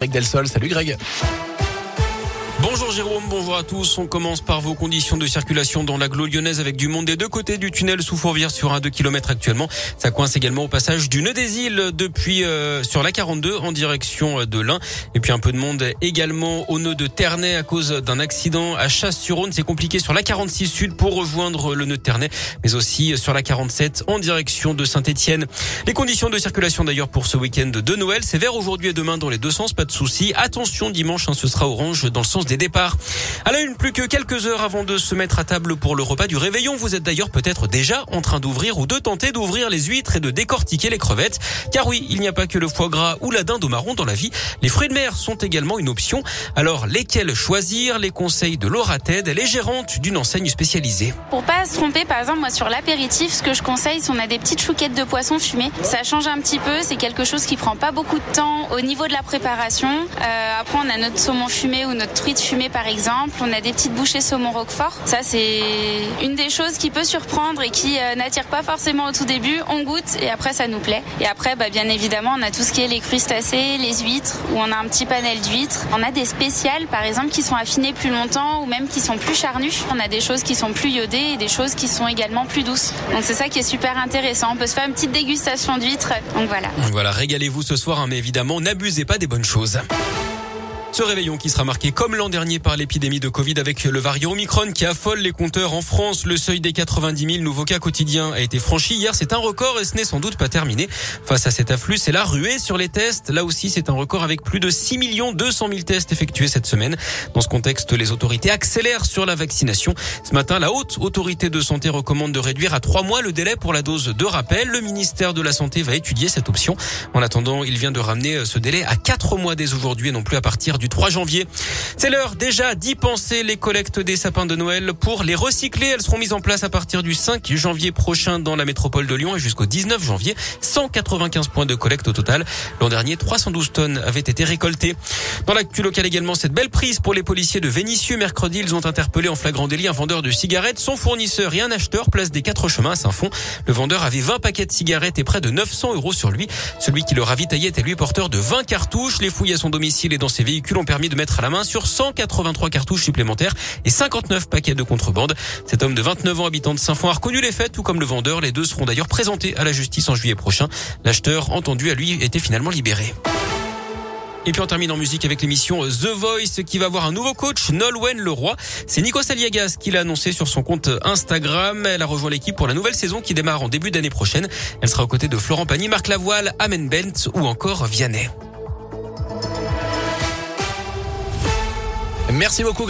Greg Delsol, salut Greg. Bonjour Jérôme, bonjour à tous. On commence par vos conditions de circulation dans l'agglo lyonnaise avec du monde des deux côtés du tunnel sous Fourvière sur un 2 km actuellement. Ça coince également au passage du Nœud des Îles depuis euh, sur la 42 en direction de l'Ain. Et puis un peu de monde également au nœud de Ternay à cause d'un accident à Chasse-sur-Rhône. C'est compliqué sur la 46 sud pour rejoindre le nœud de Ternay, mais aussi sur la 47 en direction de Saint-Étienne. Les conditions de circulation d'ailleurs pour ce week-end de Noël, c'est vert aujourd'hui et demain dans les deux sens, pas de soucis. Attention dimanche, hein, ce sera orange dans le sens des départs. À la une, plus que quelques heures avant de se mettre à table pour le repas du réveillon. Vous êtes d'ailleurs peut-être déjà en train d'ouvrir ou de tenter d'ouvrir les huîtres et de décortiquer les crevettes. Car oui, il n'y a pas que le foie gras ou la dinde au marron dans la vie. Les fruits de mer sont également une option. Alors, lesquels choisir? Les conseils de Laura Ted, elle est gérante d'une enseigne spécialisée. Pour pas se tromper, par exemple, moi sur l'apéritif, ce que je conseille, c'est on a des petites chouquettes de poisson fumées. Ça change un petit peu, c'est quelque chose qui prend pas beaucoup de temps au niveau de la préparation. Euh, après, on a notre saumon fumé ou notre truite fumée par exemple. On a des petites bouchées saumon roquefort. Ça, c'est une des choses qui peut surprendre et qui euh, n'attire pas forcément au tout début. On goûte et après, ça nous plaît. Et après, bah, bien évidemment, on a tout ce qui est les crustacés, les huîtres, où on a un petit panel d'huîtres. On a des spéciales, par exemple, qui sont affinées plus longtemps ou même qui sont plus charnues. On a des choses qui sont plus iodées et des choses qui sont également plus douces. Donc c'est ça qui est super intéressant. On peut se faire une petite dégustation d'huîtres. Donc voilà. Voilà, régalez-vous ce soir, hein, mais évidemment, n'abusez pas des bonnes choses. Ce réveillon qui sera marqué comme l'an dernier par l'épidémie de Covid avec le variant Omicron qui affole les compteurs en France. Le seuil des 90 000 nouveaux cas quotidiens a été franchi hier. C'est un record et ce n'est sans doute pas terminé. Face à cet afflux, c'est la ruée sur les tests. Là aussi, c'est un record avec plus de 6 200 000 tests effectués cette semaine. Dans ce contexte, les autorités accélèrent sur la vaccination. Ce matin, la haute autorité de santé recommande de réduire à trois mois le délai pour la dose de rappel. Le ministère de la Santé va étudier cette option. En attendant, il vient de ramener ce délai à quatre mois dès aujourd'hui et non plus à partir du 3 janvier. C'est l'heure déjà d'y penser. Les collectes des sapins de Noël pour les recycler. Elles seront mises en place à partir du 5 janvier prochain dans la métropole de Lyon et jusqu'au 19 janvier. 195 points de collecte au total. L'an dernier, 312 tonnes avaient été récoltées. Dans l'actu local également, cette belle prise pour les policiers de Vénissieux. Mercredi, ils ont interpellé en flagrant délit un vendeur de cigarettes, son fournisseur et un acheteur place des quatre chemins à Saint-Fond. Le vendeur avait 20 paquets de cigarettes et près de 900 euros sur lui. Celui qui le ravitaillait était lui porteur de 20 cartouches. Les fouilles à son domicile et dans ses véhicules ont permis de mettre à la main sur 183 cartouches supplémentaires et 59 paquets de contrebande. Cet homme de 29 ans, habitant de Saint-Fond, a reconnu les faits, tout comme le vendeur. Les deux seront d'ailleurs présentés à la justice en juillet prochain. L'acheteur, entendu à lui, était finalement libéré. Et puis on termine en musique avec l'émission The Voice qui va avoir un nouveau coach, Nolwenn Leroy. C'est Nico Saliagas qui l'a annoncé sur son compte Instagram. Elle a rejoint l'équipe pour la nouvelle saison qui démarre en début d'année prochaine. Elle sera aux côtés de Florent Pagny, Marc Lavoile, Amen Bent ou encore Vianney. Merci beaucoup.